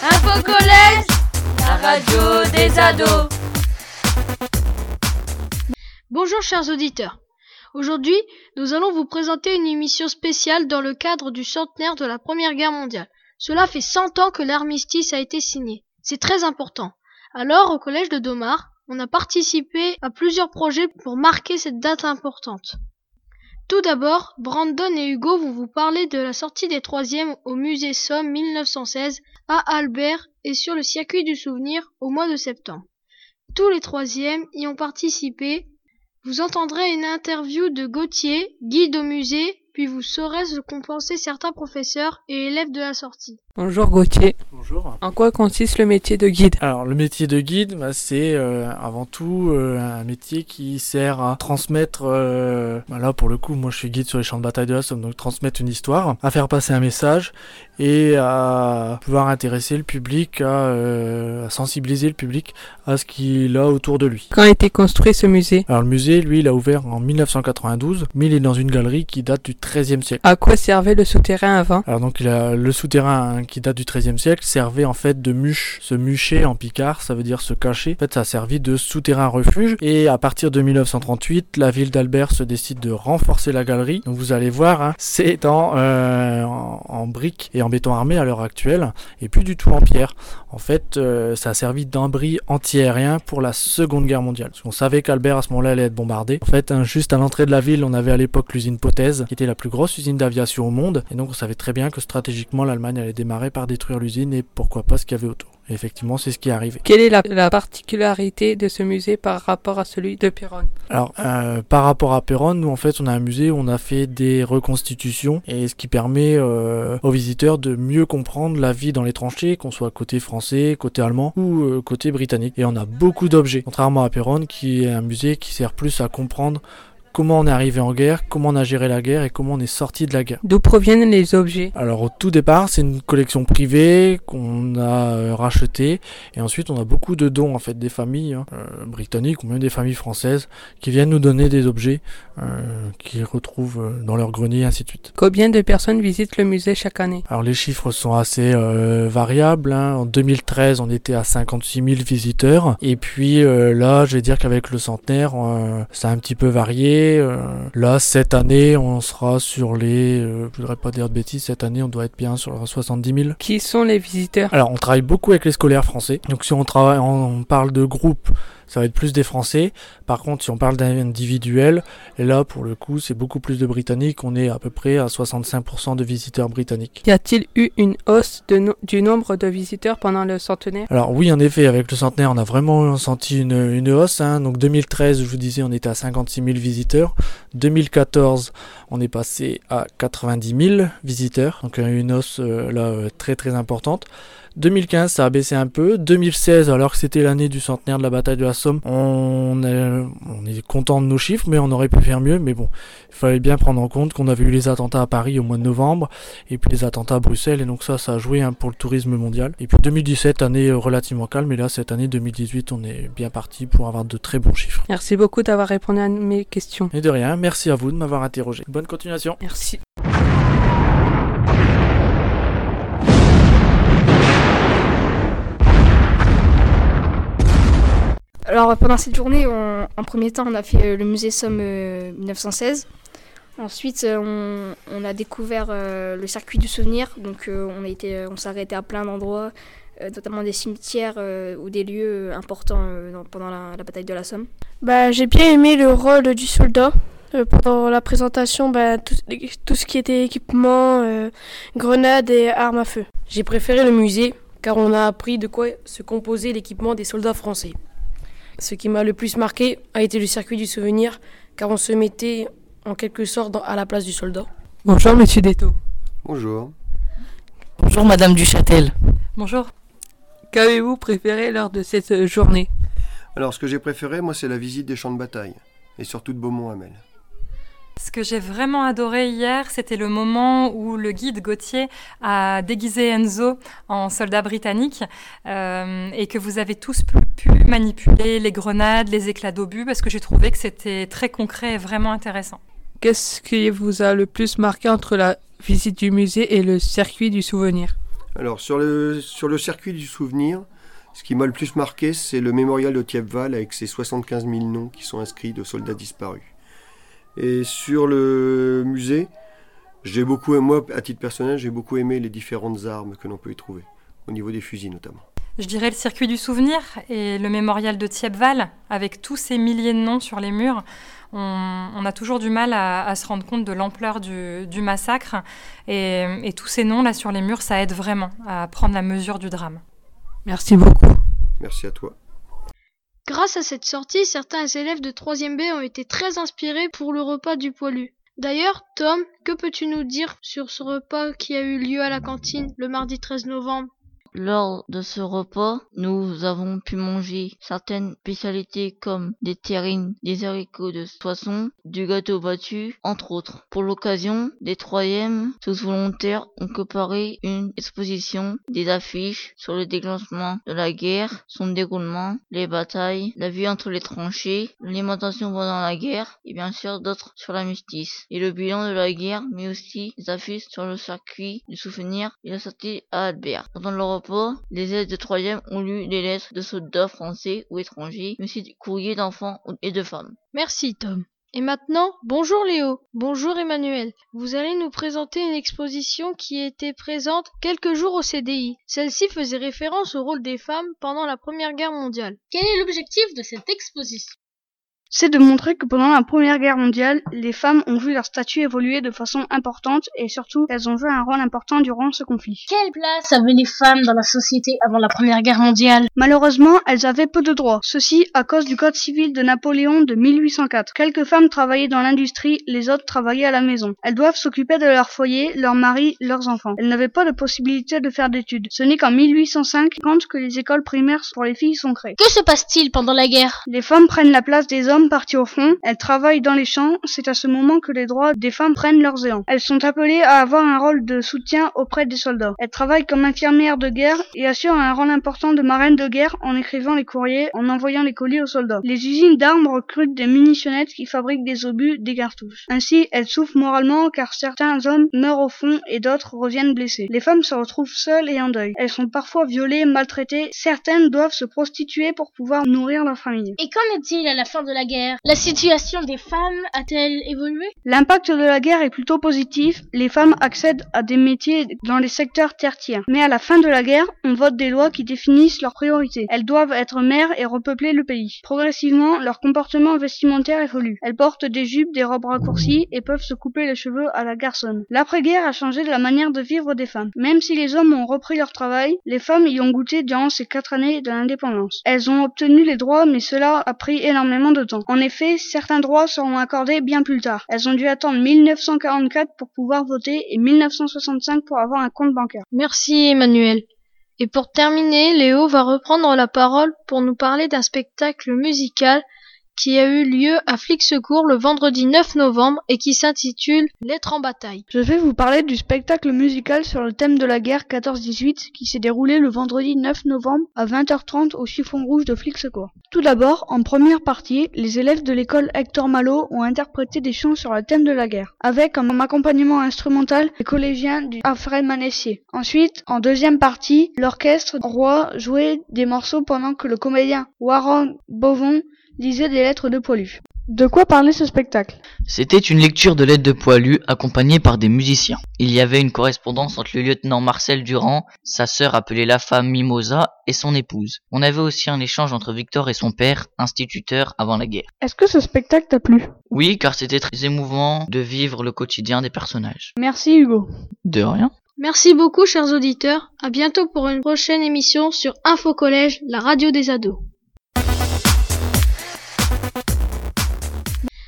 Info Collège, la radio des ados. Bonjour chers auditeurs. Aujourd'hui, nous allons vous présenter une émission spéciale dans le cadre du centenaire de la Première Guerre mondiale. Cela fait 100 ans que l'armistice a été signé. C'est très important. Alors, au collège de Domar, on a participé à plusieurs projets pour marquer cette date importante. Tout d'abord, Brandon et Hugo vont vous parler de la sortie des troisièmes au musée Somme 1916 à Albert et sur le circuit du souvenir au mois de septembre. Tous les troisièmes y ont participé. Vous entendrez une interview de Gauthier, guide au musée, puis vous saurez qu'ont pensé certains professeurs et élèves de la sortie. Bonjour Gauthier. Bonjour. En quoi consiste le métier de guide? Alors le métier de guide, bah, c'est euh, avant tout euh, un métier qui sert à transmettre, euh, bah, là pour le coup moi je suis guide sur les champs de bataille de la Somme, donc transmettre une histoire, à faire passer un message et à pouvoir intéresser le public, à, à sensibiliser le public à ce qu'il a autour de lui. Quand a été construit ce musée? Alors le musée, lui, il a ouvert en 1992, mais il est dans une galerie qui date du XIIIe siècle. À quoi servait le souterrain avant? Alors donc il a le souterrain qui date du XIIIe siècle servait en fait de muche. Se mucher en picard, ça veut dire se cacher. En fait, ça a servi de souterrain refuge. Et à partir de 1938, la ville d'Albert se décide de renforcer la galerie. Donc vous allez voir, hein, c'est en, euh, en, en briques et en béton armé à l'heure actuelle, et plus du tout en pierre. En fait, euh, ça a servi d'abri antiaérien pour la Seconde Guerre mondiale. Parce qu'on savait qu'Albert à ce moment-là allait être bombardé. En fait, juste à l'entrée de la ville, on avait à l'époque l'usine Pothèse, qui était la plus grosse usine d'aviation au monde. Et donc on savait très bien que stratégiquement l'Allemagne allait démarrer par détruire l'usine et pourquoi pas ce qu'il y avait autour. Et effectivement, c'est ce qui est arrivé. Quelle est la, la, particularité de ce musée par rapport à celui de Péronne Alors, euh, par rapport à Péronne, nous en fait, on a un musée où on a fait des reconstitutions et ce qui permet euh, aux visiteurs de mieux comprendre la vie dans les tranchées, qu'on soit côté français, côté allemand ou euh, côté britannique. Et on a beaucoup d'objets, contrairement à Péronne, qui est un musée qui sert plus à comprendre comment on est arrivé en guerre, comment on a géré la guerre et comment on est sorti de la guerre. D'où proviennent les objets Alors au tout départ, c'est une collection privée qu'on a euh, rachetée et ensuite on a beaucoup de dons en fait des familles hein, euh, britanniques ou même des familles françaises qui viennent nous donner des objets euh, qu'ils retrouvent dans leur grenier et ainsi de suite. Combien de personnes visitent le musée chaque année? Alors les chiffres sont assez euh, variables. Hein. En 2013, on était à 56 000 visiteurs et puis là, je vais dire qu'avec le centenaire, ça a un petit peu varié. Euh, là, cette année, on sera sur les. Euh, je voudrais pas dire de bêtises, cette année, on doit être bien sur 70 000. Qui sont les visiteurs? Alors, on travaille beaucoup avec les scolaires français. Donc, si on, travaille, on parle de groupe, ça va être plus des Français. Par contre, si on parle d'individuel, là, pour le coup, c'est beaucoup plus de Britanniques. On est à peu près à 65% de visiteurs britanniques. Y a-t-il eu une hausse de no du nombre de visiteurs pendant le centenaire? Alors oui, en effet, avec le centenaire, on a vraiment senti une, une hausse. Hein. Donc 2013, je vous disais, on était à 56 000 visiteurs. 2014, on est passé à 90 000 visiteurs. Donc une hausse euh, là très très importante. 2015, ça a baissé un peu. 2016, alors que c'était l'année du centenaire de la bataille de la Somme, on est, on est content de nos chiffres, mais on aurait pu faire mieux. Mais bon, il fallait bien prendre en compte qu'on avait eu les attentats à Paris au mois de novembre, et puis les attentats à Bruxelles, et donc ça, ça a joué hein, pour le tourisme mondial. Et puis 2017, année relativement calme, et là, cette année 2018, on est bien parti pour avoir de très bons chiffres. Merci beaucoup d'avoir répondu à mes questions. Et de rien, merci à vous de m'avoir interrogé. Bonne continuation. Merci. Alors pendant cette journée, on, en premier temps, on a fait euh, le musée Somme euh, 1916. Ensuite, euh, on, on, a découvert euh, le circuit du souvenir. Donc euh, on a été, on s'est arrêté à plein d'endroits, euh, notamment des cimetières ou des lieux importants dans, pendant la, la, bataille de la Somme. Bah, j'ai bien aimé le rôle du soldat. pendant la présentation, bah, tout, tout, ce qui était équipement, grenades et armes à feu. J'ai préféré le musée car on a appris de quoi se composait l'équipement des soldats français. Ce qui m'a le plus marqué a été le circuit du souvenir, car on se mettait en quelque sorte à la place du soldat. Bonjour, monsieur Deto. Bonjour. Bonjour, madame Duchâtel. Bonjour. Qu'avez-vous préféré lors de cette journée? Alors, ce que j'ai préféré, moi, c'est la visite des champs de bataille, et surtout de Beaumont-Hamel. Ce que j'ai vraiment adoré hier, c'était le moment où le guide Gauthier a déguisé Enzo en soldat britannique euh, et que vous avez tous pu, pu, manipuler les grenades, les éclats d'obus, parce que j'ai trouvé que c'était très concret et vraiment intéressant. Qu'est-ce qui vous a le plus marqué entre la visite du musée et le circuit du souvenir? Alors, sur le, sur le circuit du souvenir, ce qui m'a le plus marqué, c'est le mémorial de Thiepval avec ses 75 000 noms qui sont inscrits de soldats disparus. Et sur le musée, j'ai beaucoup, moi, à titre personnel, j'ai beaucoup aimé les différentes armes que l'on peut y trouver, au niveau des fusils notamment. Je dirais le circuit du souvenir et le mémorial de Thiepval, avec tous ces milliers de noms sur les murs. On, a toujours du mal à, se rendre compte de l'ampleur du, massacre. Et, et tous ces noms là sur les murs, ça aide vraiment à prendre la mesure du drame. Merci beaucoup. Merci à toi. Grâce à cette sortie, certains élèves de 3e B ont été très inspirés pour le repas du poilu. D'ailleurs, Tom, que peux-tu nous dire sur ce repas qui a eu lieu à la cantine le mardi 13 novembre? Lors de ce repas, nous avons pu manger certaines spécialités comme des terrines, des haricots de soisson, du gâteau battu, entre autres. Pour l'occasion, des troisièmes, tous volontaires, ont préparé une exposition des affiches sur le déclenchement de la guerre, son déroulement, les batailles, la vie entre les tranchées, l'alimentation pendant la guerre, et bien sûr d'autres sur la justice, et le bilan de la guerre, mais aussi des affiches sur le circuit du souvenir et la sortie à Albert. Pendant le les élèves de troisième ont lu les lettres de soldats français ou étrangers, mais aussi des courriers d'enfants et de femmes. Merci Tom. Et maintenant, bonjour Léo, bonjour Emmanuel. Vous allez nous présenter une exposition qui était présente quelques jours au CDI. Celle-ci faisait référence au rôle des femmes pendant la Première Guerre mondiale. Quel est l'objectif de cette exposition? C'est de montrer que pendant la Première Guerre mondiale, les femmes ont vu leur statut évoluer de façon importante et surtout elles ont joué un rôle important durant ce conflit. Quelle place avaient les femmes dans la société avant la Première Guerre mondiale? Malheureusement, elles avaient peu de droits, ceci à cause du Code civil de Napoléon de 1804. Quelques femmes travaillaient dans l'industrie, les autres travaillaient à la maison. Elles doivent s'occuper de leur foyer, leur mari, leurs enfants. Elles n'avaient pas de possibilité de faire d'études. Ce n'est qu'en 1805 que les écoles primaires pour les filles sont créées. Que se passe-t-il pendant la guerre? Les femmes prennent la place des hommes parties au front, elles travaillent dans les champs, c'est à ce moment que les droits des femmes prennent leurs élan. Elles sont appelées à avoir un rôle de soutien auprès des soldats. Elles travaillent comme infirmières de guerre et assurent un rôle important de marraine de guerre en écrivant les courriers, en envoyant les colis aux soldats. Les usines d'armes recrutent des munitionnettes qui fabriquent des obus, des cartouches. Ainsi, elles souffrent moralement car certains hommes meurent au fond et d'autres reviennent blessés. Les femmes se retrouvent seules et en deuil. Elles sont parfois violées, maltraitées, certaines doivent se prostituer pour pouvoir nourrir leur famille. Et qu'en est-il à la fin de la La situation des femmes a-t-elle évolué? L'impact de la guerre est plutôt positif. Les femmes accèdent à des métiers dans les secteurs tertiaires. Mais à la fin de la guerre, on vote des lois qui définissent leurs priorités. Elles doivent être mères et repeupler le pays. Progressivement, leur comportement vestimentaire évolue. Elles portent des jupes, des robes raccourcies et peuvent se couper les cheveux à la garçonne. L'après-guerre a changé la manière de vivre des femmes. Même si les hommes ont repris leur travail, les femmes y ont goûté durant ces quatre années de l'indépendance. Elles ont obtenu les droits, mais cela a pris énormément de temps. En effet, certains droits seront accordés bien plus tard. Elles ont dû attendre 1944 pour pouvoir voter et 1965 pour avoir un compte bancaire. Merci Emmanuel. Et pour terminer, Léo va reprendre la parole pour nous parler d'un spectacle musical qui a eu lieu à Flixecourt le vendredi 9 novembre et qui s'intitule Lettres en bataille. Je vais vous parler du spectacle musical sur le thème de la guerre 14-18 qui s'est déroulé le vendredi 9 novembre à 20h30 au chiffon rouge de Flixecourt. Tout d'abord, en première partie, les élèves de l'école Hector Malo ont interprété des chants sur le thème de la guerre, avec en accompagnement instrumental les collégiens du Alfred Manessier. Ensuite, en deuxième partie, l'orchestre roi jouait des morceaux pendant que le comédien Warren Bovon lisait des lettres de Poilu. De quoi parlait ce spectacle? C'était une lecture de lettres de Poilu accompagnée par des musiciens. Il y avait une correspondance entre le lieutenant Marcel Durand, sa sœur appelée la femme Mimosa et son épouse. On avait aussi un échange entre Victor et son père, instituteur avant la guerre. Est-ce que ce spectacle t'a plu? Oui, car c'était très émouvant de vivre le quotidien des personnages. Merci Hugo. De rien. Merci beaucoup chers auditeurs. À bientôt pour une prochaine émission sur Info Collège, la radio des ados.